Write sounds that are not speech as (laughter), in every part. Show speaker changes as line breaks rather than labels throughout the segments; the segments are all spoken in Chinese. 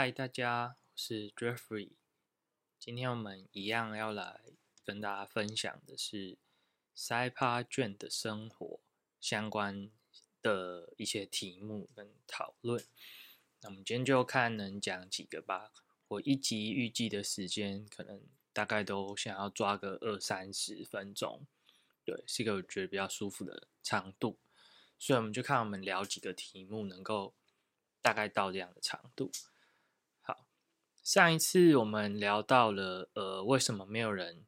嗨，大家，我是 Jeffrey。今天我们一样要来跟大家分享的是塞帕卷的生活相关的一些题目跟讨论。那我们今天就看能讲几个吧。我一集预计的时间可能大概都想要抓个二三十分钟，对，是一个我觉得比较舒服的长度。所以我们就看我们聊几个题目能够大概到这样的长度。上一次我们聊到了，呃，为什么没有人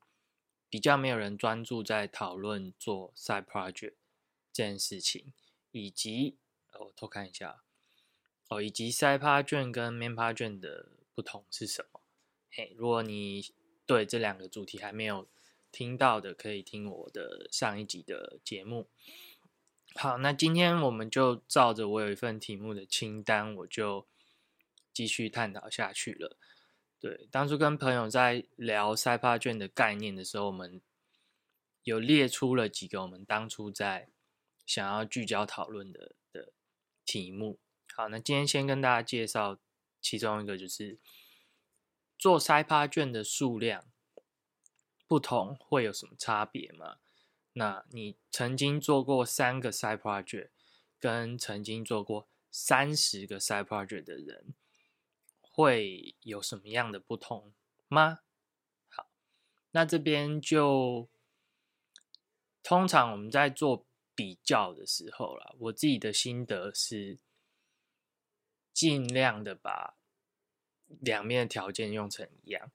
比较没有人专注在讨论做 side project 这件事情，以及我偷看一下，哦，以及 side project 跟 main project 的不同是什么？嘿，如果你对这两个主题还没有听到的，可以听我的上一集的节目。好，那今天我们就照着我有一份题目的清单，我就。继续探讨下去了。对，当初跟朋友在聊赛帕卷的概念的时候，我们有列出了几个我们当初在想要聚焦讨论的的题目。好，那今天先跟大家介绍其中一个，就是做赛帕卷的数量不同会有什么差别吗？那你曾经做过三个赛 project，跟曾经做过三十个赛 project 的人。会有什么样的不同吗？好，那这边就通常我们在做比较的时候啦，我自己的心得是尽量的把两面的条件用成一样。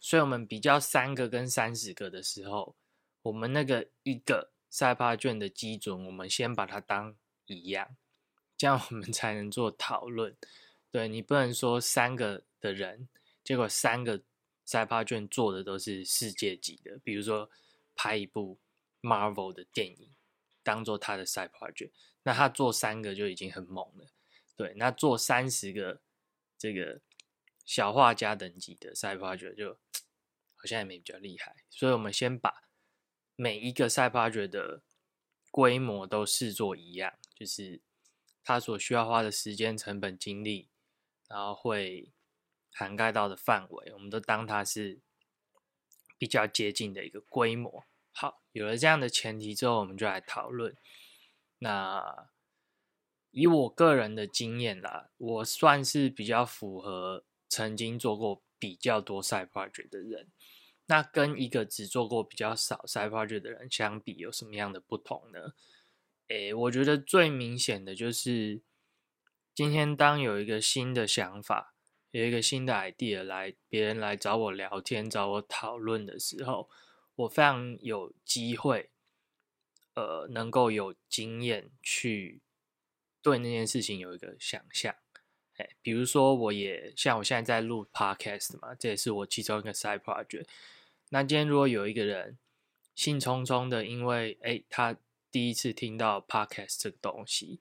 所以，我们比较三个跟三十个的时候，我们那个一个赛帕卷的基准，我们先把它当一样，这样我们才能做讨论。对你不能说三个的人，结果三个赛帕卷做的都是世界级的，比如说拍一部 Marvel 的电影当做他的赛帕卷，那他做三个就已经很猛了。对，那做三十个这个小画家等级的赛帕卷就好像也没比较厉害。所以我们先把每一个赛帕卷的规模都视作一样，就是他所需要花的时间、成本、精力。然后会涵盖到的范围，我们都当它是比较接近的一个规模。好，有了这样的前提之后，我们就来讨论。那以我个人的经验啦，我算是比较符合曾经做过比较多 side project 的人。那跟一个只做过比较少 side project 的人相比，有什么样的不同呢？诶，我觉得最明显的就是。今天当有一个新的想法，有一个新的 idea 来，别人来找我聊天、找我讨论的时候，我非常有机会，呃，能够有经验去对那件事情有一个想象。哎，比如说，我也像我现在在录 podcast 嘛，这也是我其中一个 side project。那今天如果有一个人兴冲冲的，因为哎，他第一次听到 podcast 这个东西，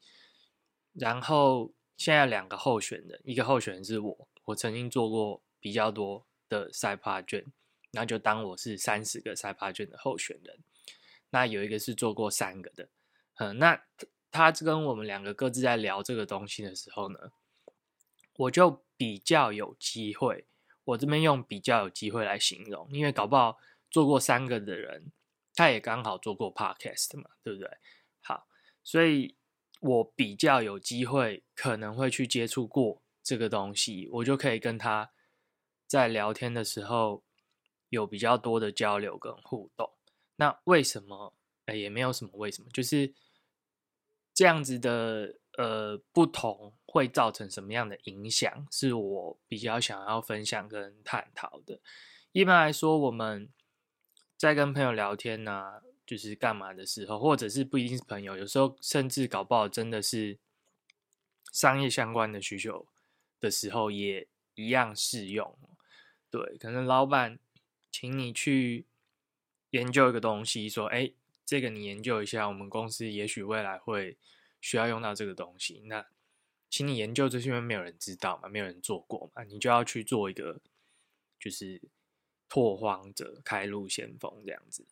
然后。现在两个候选人，一个候选人是我，我曾经做过比较多的赛帕卷，那就当我是三十个赛帕卷的候选人。那有一个是做过三个的，嗯，那他跟我们两个各自在聊这个东西的时候呢，我就比较有机会，我这边用比较有机会来形容，因为搞不好做过三个的人，他也刚好做过 podcast 嘛，对不对？好，所以。我比较有机会，可能会去接触过这个东西，我就可以跟他在聊天的时候有比较多的交流跟互动。那为什么？哎，也没有什么为什么，就是这样子的呃不同会造成什么样的影响，是我比较想要分享跟探讨的。一般来说，我们在跟朋友聊天呢。就是干嘛的时候，或者是不一定是朋友，有时候甚至搞不好真的是商业相关的需求的时候，也一样适用。对，可能老板请你去研究一个东西，说：“哎，这个你研究一下，我们公司也许未来会需要用到这个东西。”那请你研究，这是因为没有人知道嘛，没有人做过嘛，你就要去做一个，就是拓荒者、开路先锋这样子。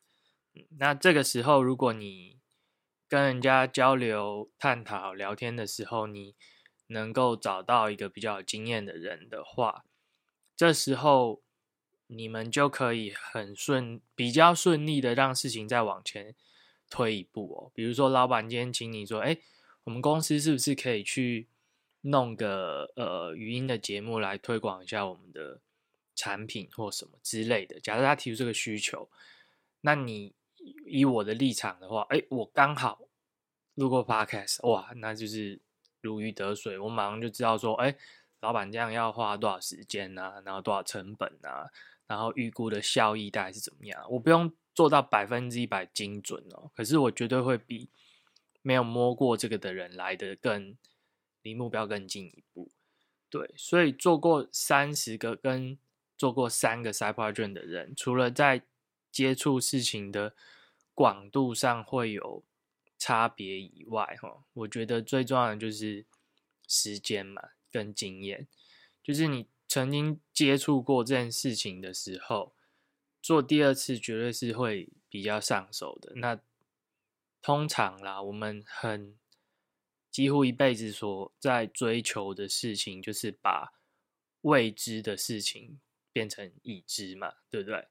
那这个时候，如果你跟人家交流、探讨、聊天的时候，你能够找到一个比较有经验的人的话，这时候你们就可以很顺、比较顺利的让事情再往前推一步哦。比如说，老板今天请你说：“哎，我们公司是不是可以去弄个呃语音的节目来推广一下我们的产品或什么之类的？”假设他提出这个需求，那你以我的立场的话，哎，我刚好路过 Podcast，哇，那就是。如鱼得水，我马上就知道说，哎，老板这样要花多少时间啊？然后多少成本啊？然后预估的效益大概是怎么样？我不用做到百分之一百精准哦，可是我绝对会比没有摸过这个的人来的更离目标更进一步。对，所以做过三十个跟做过三个 Cyber 卷的人，除了在接触事情的广度上会有。差别以外，哈，我觉得最重要的就是时间嘛，跟经验。就是你曾经接触过这件事情的时候，做第二次绝对是会比较上手的。那通常啦，我们很几乎一辈子所在追求的事情，就是把未知的事情变成已知嘛，对不对？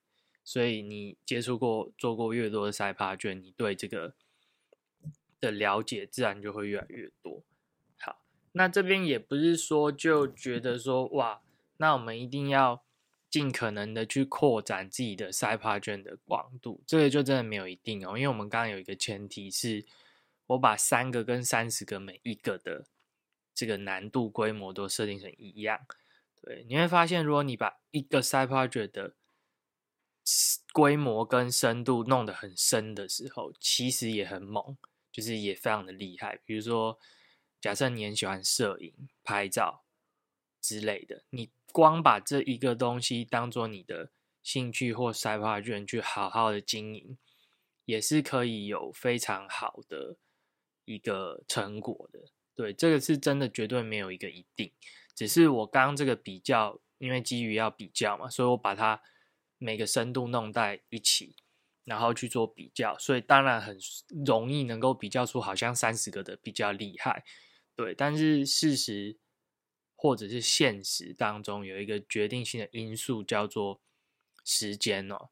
所以你接触过、做过越多的赛趴卷，你对这个。的了解自然就会越来越多。好，那这边也不是说就觉得说哇，那我们一定要尽可能的去扩展自己的赛帕卷的广度，这个就真的没有一定哦。因为我们刚刚有一个前提是，我把三个跟三十个每一个的这个难度规模都设定成一样。对，你会发现，如果你把一个赛帕卷的规模跟深度弄得很深的时候，其实也很猛。就是也非常的厉害，比如说，假设你很喜欢摄影、拍照之类的，你光把这一个东西当做你的兴趣或赛发卷去好好的经营，也是可以有非常好的一个成果的。对，这个是真的绝对没有一个一定，只是我刚刚这个比较，因为基于要比较嘛，所以我把它每个深度弄在一起。然后去做比较，所以当然很容易能够比较出好像三十个的比较厉害，对。但是事实或者是现实当中有一个决定性的因素叫做时间哦，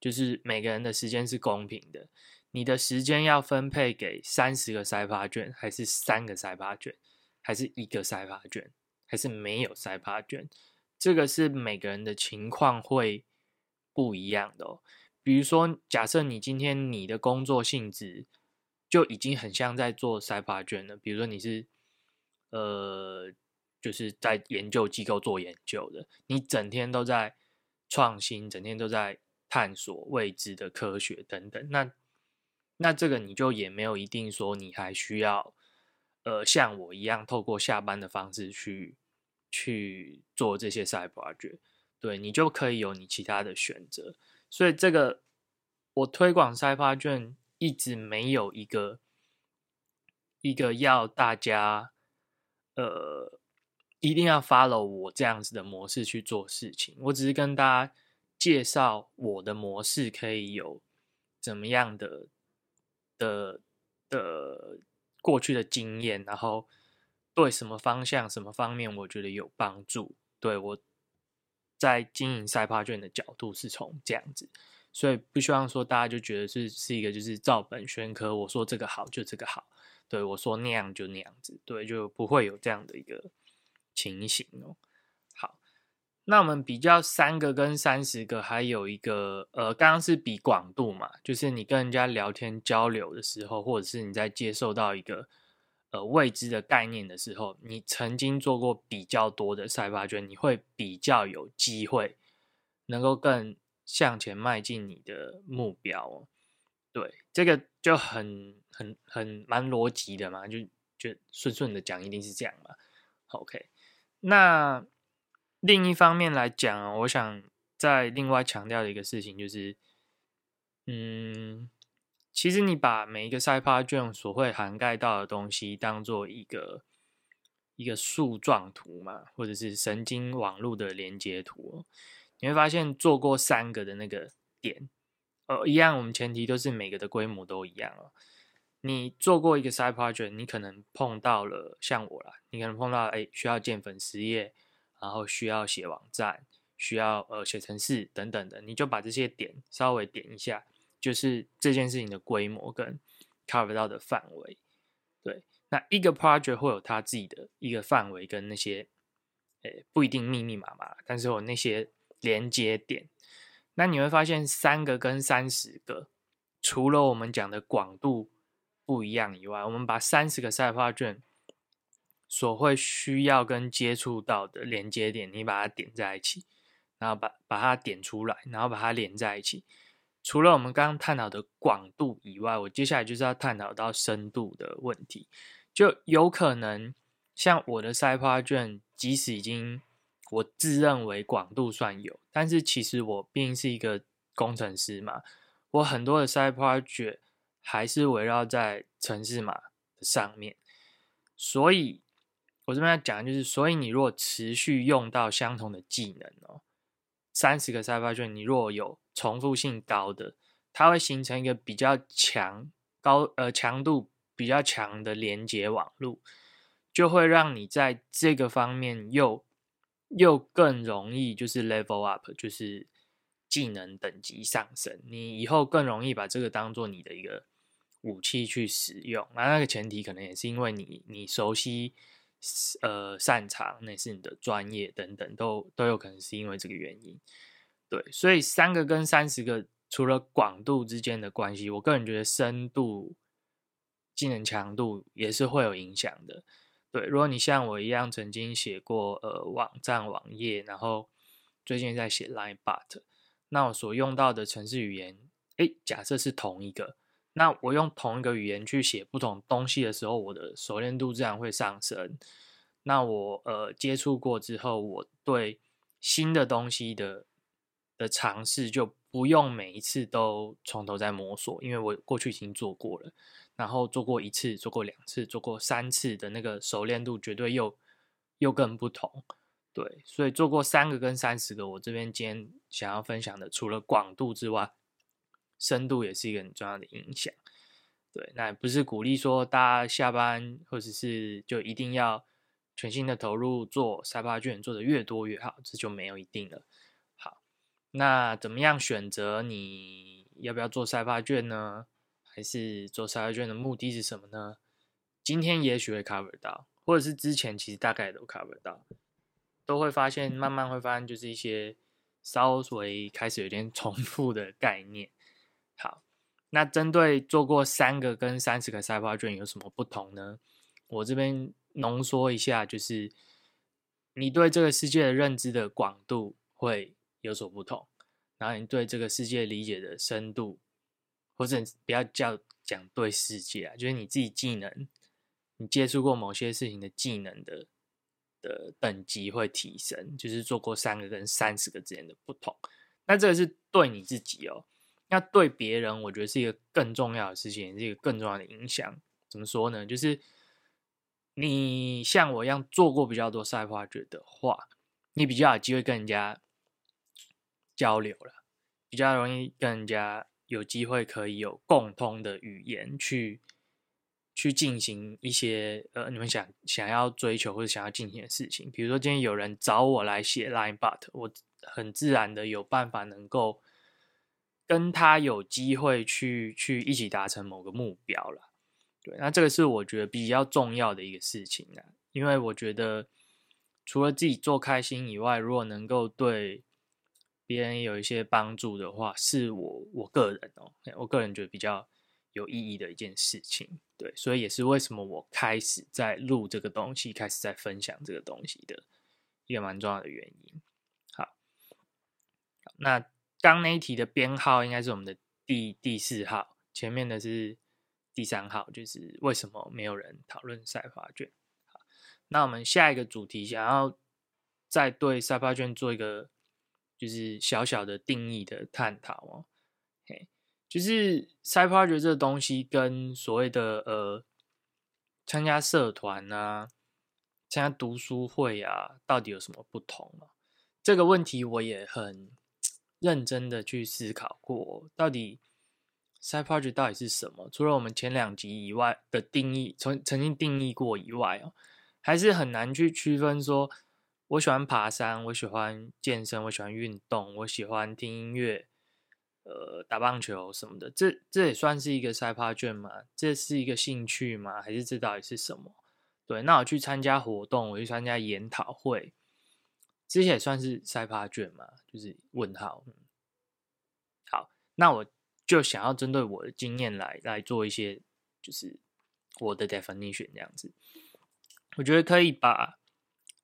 就是每个人的时间是公平的，你的时间要分配给三十个塞发卷，还是三个塞发卷，还是一个塞发卷，还是没有塞发卷，这个是每个人的情况会不一样的哦。比如说，假设你今天你的工作性质就已经很像在做筛发卷了。比如说你是呃，就是在研究机构做研究的，你整天都在创新，整天都在探索未知的科学等等。那那这个你就也没有一定说你还需要呃像我一样透过下班的方式去去做这些筛发卷，对你就可以有你其他的选择。所以这个我推广筛发卷一直没有一个一个要大家呃一定要 follow 我这样子的模式去做事情。我只是跟大家介绍我的模式可以有怎么样的的的过去的经验，然后对什么方向、什么方面我觉得有帮助，对我。在经营赛帕卷的角度是从这样子，所以不希望说大家就觉得是是一个就是照本宣科，我说这个好就这个好，对我说那样就那样子，对就不会有这样的一个情形哦。好，那我们比较三个跟三十个，还有一个呃，刚刚是比广度嘛，就是你跟人家聊天交流的时候，或者是你在接受到一个。呃，未知的概念的时候，你曾经做过比较多的赛发卷，你会比较有机会能够更向前迈进你的目标哦。对，这个就很很很蛮逻辑的嘛，就就顺顺的讲，一定是这样嘛。OK，那另一方面来讲，我想再另外强调的一个事情就是，嗯。其实你把每一个 side project 所会涵盖到的东西当做一个一个树状图嘛，或者是神经网络的连接图，你会发现做过三个的那个点，呃，一样，我们前提都是每个的规模都一样哦。你做过一个 side project，你可能碰到了像我啦，你可能碰到哎需要建粉丝页，然后需要写网站，需要呃写程式等等的，你就把这些点稍微点一下，就是这件事情的规模跟 cover 到的范围。对，那一个 project 会有它自己的一个范围跟那些，诶不一定密密麻麻，但是有那些连接点。那你会发现三个跟三十个，除了我们讲的广度。不一样以外，我们把三十个赛发卷所会需要跟接触到的连接点，你把它点在一起，然后把把它点出来，然后把它连在一起。除了我们刚刚探讨的广度以外，我接下来就是要探讨到深度的问题。就有可能像我的赛发卷，即使已经我自认为广度算有，但是其实我毕竟是一个工程师嘛，我很多的赛发卷。还是围绕在城市码上面，所以我这边要讲的就是，所以你如果持续用到相同的技能哦，三十个赛发卷，你若有重复性高的，它会形成一个比较强高呃强度比较强的连接网路，就会让你在这个方面又又更容易就是 level up，就是技能等级上升，你以后更容易把这个当做你的一个。武器去使用，那那个前提可能也是因为你你熟悉，呃，擅长，那是你的专业等等，都都有可能是因为这个原因。对，所以三个跟三十个，除了广度之间的关系，我个人觉得深度、技能强度也是会有影响的。对，如果你像我一样曾经写过呃网站网页，然后最近在写 Line But，那我所用到的程式语言，诶，假设是同一个。那我用同一个语言去写不同东西的时候，我的熟练度自然会上升。那我呃接触过之后，我对新的东西的的尝试就不用每一次都从头再摸索，因为我过去已经做过了，然后做过一次、做过两次、做过三次的那个熟练度绝对又又更不同。对，所以做过三个跟三十个，我这边今天想要分享的，除了广度之外。深度也是一个很重要的影响，对，那也不是鼓励说大家下班或者是就一定要全心的投入做赛发卷，做的越多越好，这就没有一定了。好，那怎么样选择你要不要做赛发卷呢？还是做赛发卷的目的是什么呢？今天也许会 cover 到，或者是之前其实大概都 cover 到，都会发现慢慢会发现就是一些稍微开始有点 (laughs) 重复的概念。好，那针对做过三个跟三十个赛发卷有什么不同呢？我这边浓缩一下，就是你对这个世界的认知的广度会有所不同，然后你对这个世界理解的深度，或者不要叫讲对世界啊，就是你自己技能，你接触过某些事情的技能的的等级会提升，就是做过三个跟三十个之间的不同。那这个是对你自己哦。那对别人，我觉得是一个更重要的事情，是一个更重要的影响。怎么说呢？就是你像我一样做过比较多赛发掘的话，你比较有机会跟人家交流了，比较容易跟人家有机会可以有共通的语言去去进行一些呃你们想想要追求或者想要进行的事情。比如说今天有人找我来写 line but，我很自然的有办法能够。跟他有机会去去一起达成某个目标了，对，那这个是我觉得比较重要的一个事情啊，因为我觉得除了自己做开心以外，如果能够对别人有一些帮助的话，是我我个人哦，我个人觉得比较有意义的一件事情，对，所以也是为什么我开始在录这个东西，开始在分享这个东西的一个蛮重要的原因。好，那。刚那一题的编号应该是我们的第第四号，前面的是第三号，就是为什么没有人讨论赛发卷？好，那我们下一个主题想要再对赛发卷做一个就是小小的定义的探讨哦。嘿，就是赛发卷这个东西跟所谓的呃参加社团啊、参加读书会啊，到底有什么不同啊？这个问题我也很。认真的去思考过，到底 side project 到底是什么？除了我们前两集以外的定义，曾曾经定义过以外哦，还是很难去区分。说我喜欢爬山，我喜欢健身，我喜欢运动，我喜欢听音乐，呃，打棒球什么的，这这也算是一个 side project 吗？这是一个兴趣吗？还是这到底是什么？对，那我去参加活动，我去参加研讨会，这些也算是 side project 吗？就是问号。好，那我。就想要针对我的经验来来做一些，就是我的 definition 这样子。我觉得可以把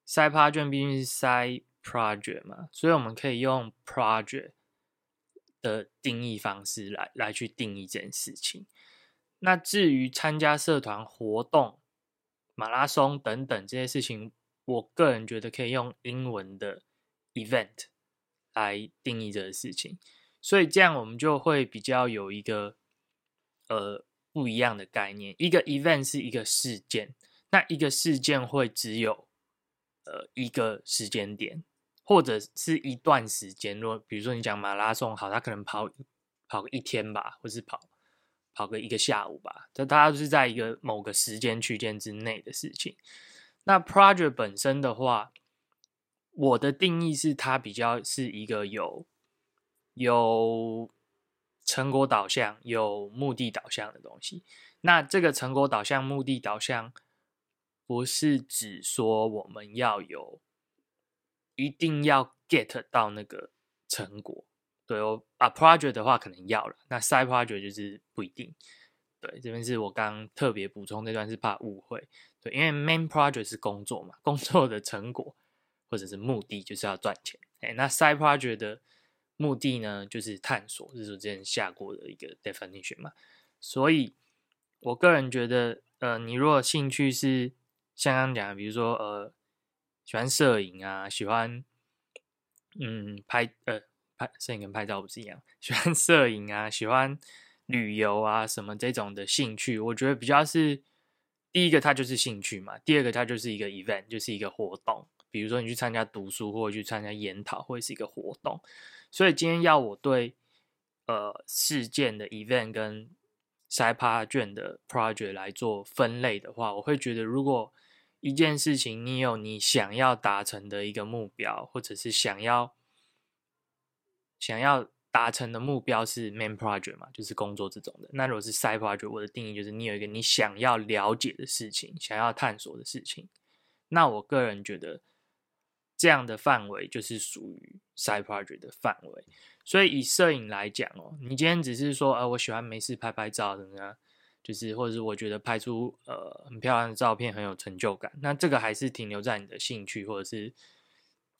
side project 毕竟是 sai project 嘛，所以我们可以用 project 的定义方式来来去定义这件事情。那至于参加社团活动、马拉松等等这些事情，我个人觉得可以用英文的 event 来定义这个事情。所以这样我们就会比较有一个呃不一样的概念。一个 event 是一个事件，那一个事件会只有呃一个时间点，或者是一段时间。如果比如说你讲马拉松，好，它可能跑跑个一天吧，或是跑跑个一个下午吧，这大家都是在一个某个时间区间之内的事情。那 project 本身的话，我的定义是它比较是一个有。有成果导向、有目的导向的东西。那这个成果导向、目的导向，不是指说我们要有一定要 get 到那个成果。对哦，啊，project 的话可能要了，那 side project 就是不一定。对，这边是我刚特别补充这段，是怕误会。对，因为 main project 是工作嘛，工作的成果或者是目的就是要赚钱。哎，那 side project 的。目的呢，就是探索，这是我之前下过的一个 definition 嘛。所以，我个人觉得，呃，你如果兴趣是像刚讲，比如说，呃，喜欢摄影啊，喜欢，嗯，拍，呃，拍摄影跟拍照不是一样，喜欢 (laughs) 摄影啊，喜欢旅游啊，什么这种的兴趣，我觉得比较是第一个，它就是兴趣嘛；第二个，它就是一个 event，就是一个活动。比如说，你去参加读书，或者去参加研讨，或者是一个活动。所以今天要我对呃事件的 event 跟 side project 的 project 来做分类的话，我会觉得，如果一件事情你有你想要达成的一个目标，或者是想要想要达成的目标是 main project 嘛，就是工作这种的。那如果是 side project，我的定义就是你有一个你想要了解的事情，想要探索的事情。那我个人觉得。这样的范围就是属于 side project 的范围，所以以摄影来讲哦，你今天只是说，呃，我喜欢没事拍拍照怎么样，就是或者是我觉得拍出呃很漂亮的照片很有成就感，那这个还是停留在你的兴趣，或者是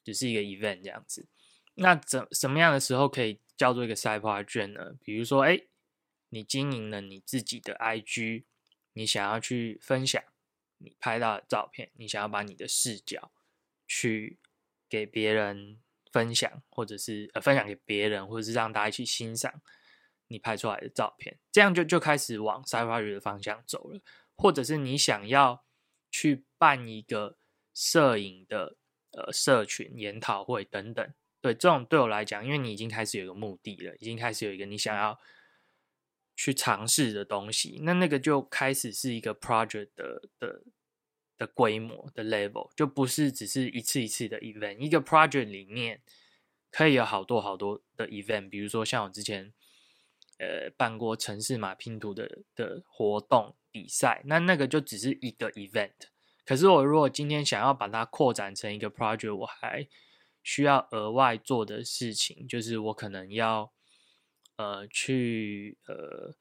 只是一个 event 这样子。那怎什么样的时候可以叫做一个 side project 呢？比如说，哎，你经营了你自己的 IG，你想要去分享你拍到的照片，你想要把你的视角去。给别人分享，或者是呃分享给别人，或者是让大家一起欣赏你拍出来的照片，这样就就开始往 side project 的方向走了。或者是你想要去办一个摄影的呃社群研讨会等等，对这种对我来讲，因为你已经开始有一个目的了，已经开始有一个你想要去尝试的东西，那那个就开始是一个 project 的的。的规模的 level 就不是只是一次一次的 event，一个 project 里面可以有好多好多的 event，比如说像我之前呃办过城市码拼图的的活动比赛，那那个就只是一个 event。可是我如果今天想要把它扩展成一个 project，我还需要额外做的事情，就是我可能要呃去呃。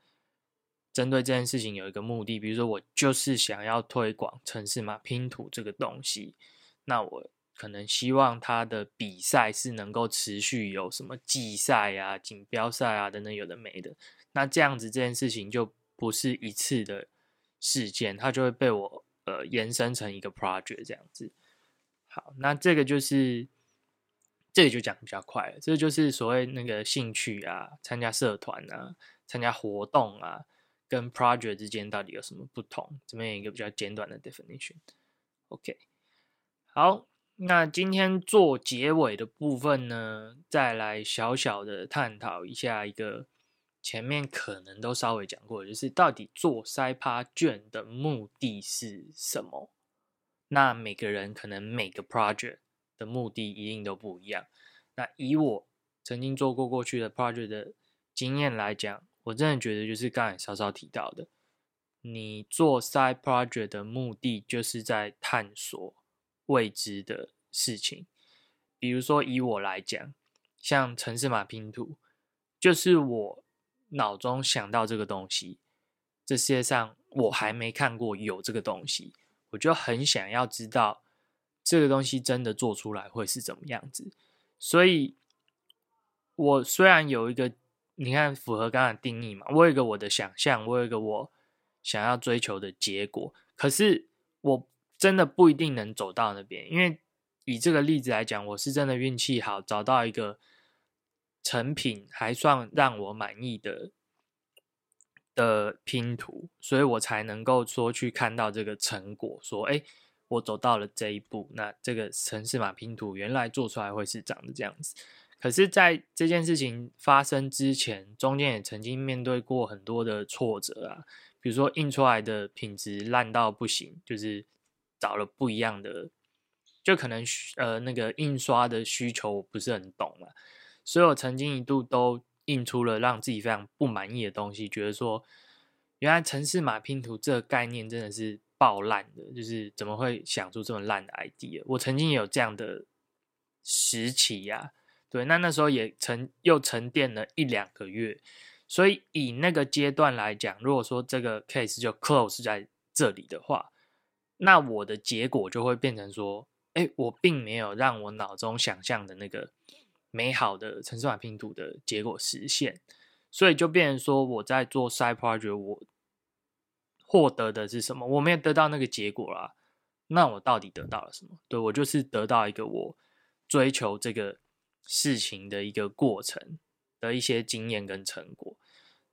针对这件事情有一个目的，比如说我就是想要推广城市码拼图这个东西，那我可能希望它的比赛是能够持续有什么季赛啊、锦标赛啊等等有的没的，那这样子这件事情就不是一次的事件，它就会被我呃延伸成一个 project 这样子。好，那这个就是这里就讲比较快了，这就是所谓那个兴趣啊，参加社团啊，参加活动啊。跟 project 之间到底有什么不同？这边有一个比较简短的 definition。OK，好，那今天做结尾的部分呢，再来小小的探讨一下一个前面可能都稍微讲过，就是到底做筛趴卷的目的是什么？那每个人可能每个 project 的目的一定都不一样。那以我曾经做过过去的 project 的经验来讲，我真的觉得就是刚才稍稍提到的，你做 side project 的目的就是在探索未知的事情。比如说以我来讲，像城市码拼图，就是我脑中想到这个东西，这世界上我还没看过有这个东西，我就很想要知道这个东西真的做出来会是怎么样子。所以，我虽然有一个。你看，符合刚刚定义嘛？我有一个我的想象，我有一个我想要追求的结果。可是我真的不一定能走到那边，因为以这个例子来讲，我是真的运气好，找到一个成品还算让我满意的的拼图，所以我才能够说去看到这个成果，说，哎，我走到了这一步。那这个城市码拼图原来做出来会是长得这样子。可是，在这件事情发生之前，中间也曾经面对过很多的挫折啊，比如说印出来的品质烂到不行，就是找了不一样的，就可能呃那个印刷的需求我不是很懂嘛，所以我曾经一度都印出了让自己非常不满意的东西，觉得说原来城市码拼图这个概念真的是爆烂的，就是怎么会想出这么烂的 idea？我曾经也有这样的时期呀。对，那那时候也沉又沉淀了一两个月，所以以那个阶段来讲，如果说这个 case 就 close 在这里的话，那我的结果就会变成说，哎，我并没有让我脑中想象的那个美好的城市版拼图的结果实现，所以就变成说我在做 side project，我获得的是什么？我没有得到那个结果啦，那我到底得到了什么？对我就是得到一个我追求这个。事情的一个过程的一些经验跟成果，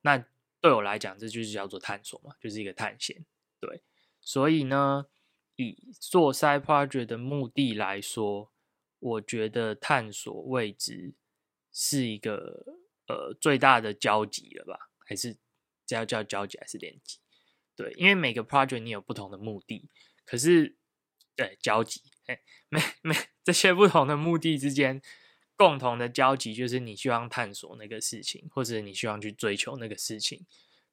那对我来讲，这就是叫做探索嘛，就是一个探险。对，所以呢，以做 side project 的目的来说，我觉得探索未知是一个呃最大的交集了吧？还是这要叫交集还是连集？对，因为每个 project 你有不同的目的，可是对交集，哎，每每这些不同的目的之间。共同的交集就是你希望探索那个事情，或者你希望去追求那个事情，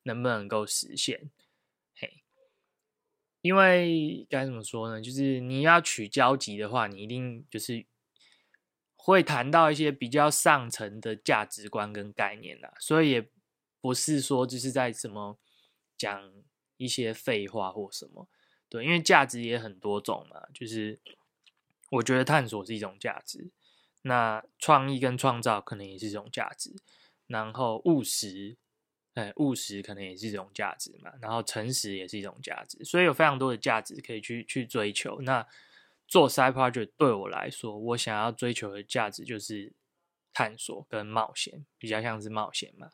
能不能够实现？嘿，因为该怎么说呢？就是你要取交集的话，你一定就是会谈到一些比较上层的价值观跟概念啦，所以也不是说就是在什么讲一些废话或什么。对，因为价值也很多种嘛，就是我觉得探索是一种价值。那创意跟创造可能也是一种价值，然后务实，哎，务实可能也是一种价值嘛，然后诚实也是一种价值，所以有非常多的价值可以去去追求。那做 side project 对我来说，我想要追求的价值就是探索跟冒险，比较像是冒险嘛，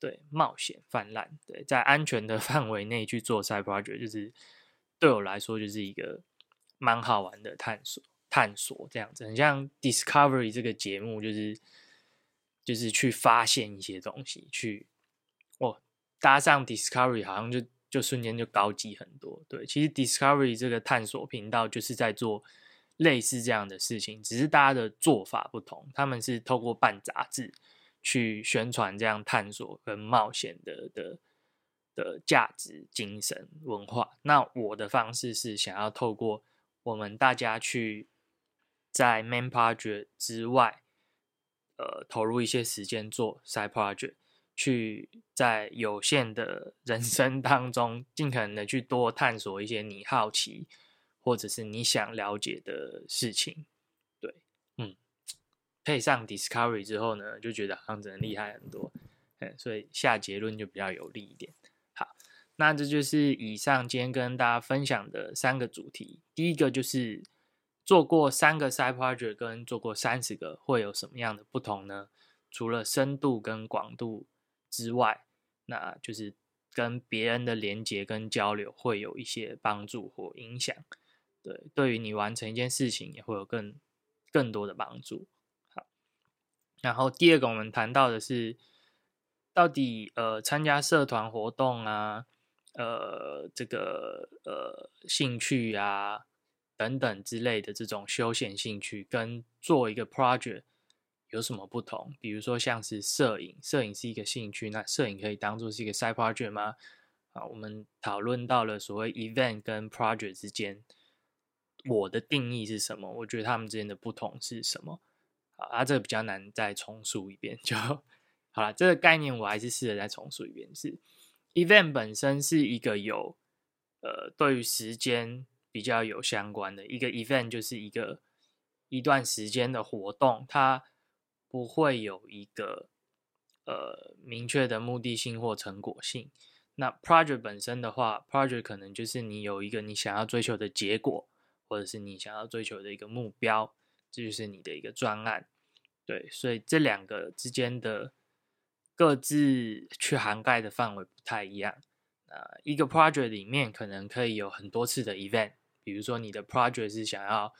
对，冒险泛滥，对，在安全的 (laughs) 范围内去做 side project，就是对我来说就是一个蛮好玩的探索。探索这样子，很像 Discovery 这个节目，就是就是去发现一些东西，去哦搭上 Discovery，好像就就瞬间就高级很多。对，其实 Discovery 这个探索频道就是在做类似这样的事情，只是大家的做法不同。他们是透过办杂志去宣传这样探索跟冒险的的的价值、精神、文化。那我的方式是想要透过我们大家去。在 main project 之外，呃，投入一些时间做 side project，去在有限的人生当中，尽可能的去多探索一些你好奇或者是你想了解的事情。配上 discovery 之后呢，就觉得好像真的厉害很多，嗯，所以下结论就比较有利一点。好，那这就是以上今天跟大家分享的三个主题，第一个就是。做过三个 side project 跟做过三十个会有什么样的不同呢？除了深度跟广度之外，那就是跟别人的连接跟交流会有一些帮助或影响。对，对于你完成一件事情也会有更更多的帮助。然后第二个我们谈到的是，到底呃参加社团活动啊，呃这个呃兴趣啊等等之类的这种休闲兴趣，跟做一个 project 有什么不同？比如说像是摄影，摄影是一个兴趣，那摄影可以当做是一个 side project 吗？啊，我们讨论到了所谓 event 跟 project 之间，我的定义是什么？我觉得他们之间的不同是什么？啊，这个比较难再重述一遍，就好了。这个概念我还是试着再重述一遍：是 event 本身是一个有呃对于时间比较有相关的一个 event，就是一个一段时间的活动，它不会有一个呃明确的目的性或成果性。那 project 本身的话，project 可能就是你有一个你想要追求的结果，或者是你想要追求的一个目标，这就是你的一个专案。对，所以这两个之间的各自去涵盖的范围不太一样。那一个 project 里面可能可以有很多次的 event，比如说你的 project 是想要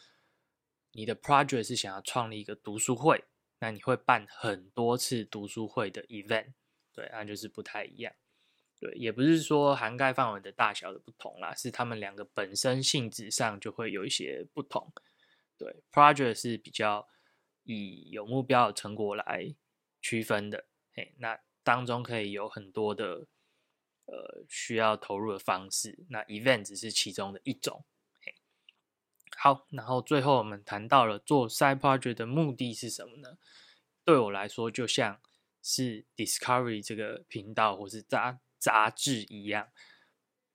你的 project 是想要创立一个读书会，那你会办很多次读书会的 event，对，那就是不太一样。对，也不是说涵盖范围的大小的不同啦，是他们两个本身性质上就会有一些不同。对，project 是比较以有目标的成果来区分的，嘿，那当中可以有很多的呃需要投入的方式，那 event 只是其中的一种。好，然后最后我们谈到了做 side project 的目的是什么呢？对我来说，就像是 Discovery 这个频道或是杂杂志一样，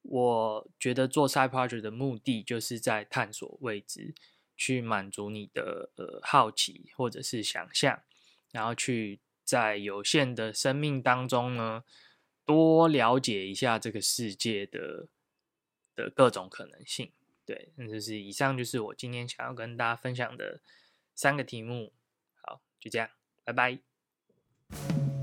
我觉得做 side project 的目的就是在探索未知，去满足你的呃好奇或者是想象，然后去在有限的生命当中呢，多了解一下这个世界的的各种可能性。对，那就是以上就是我今天想要跟大家分享的三个题目。好，就这样，拜拜。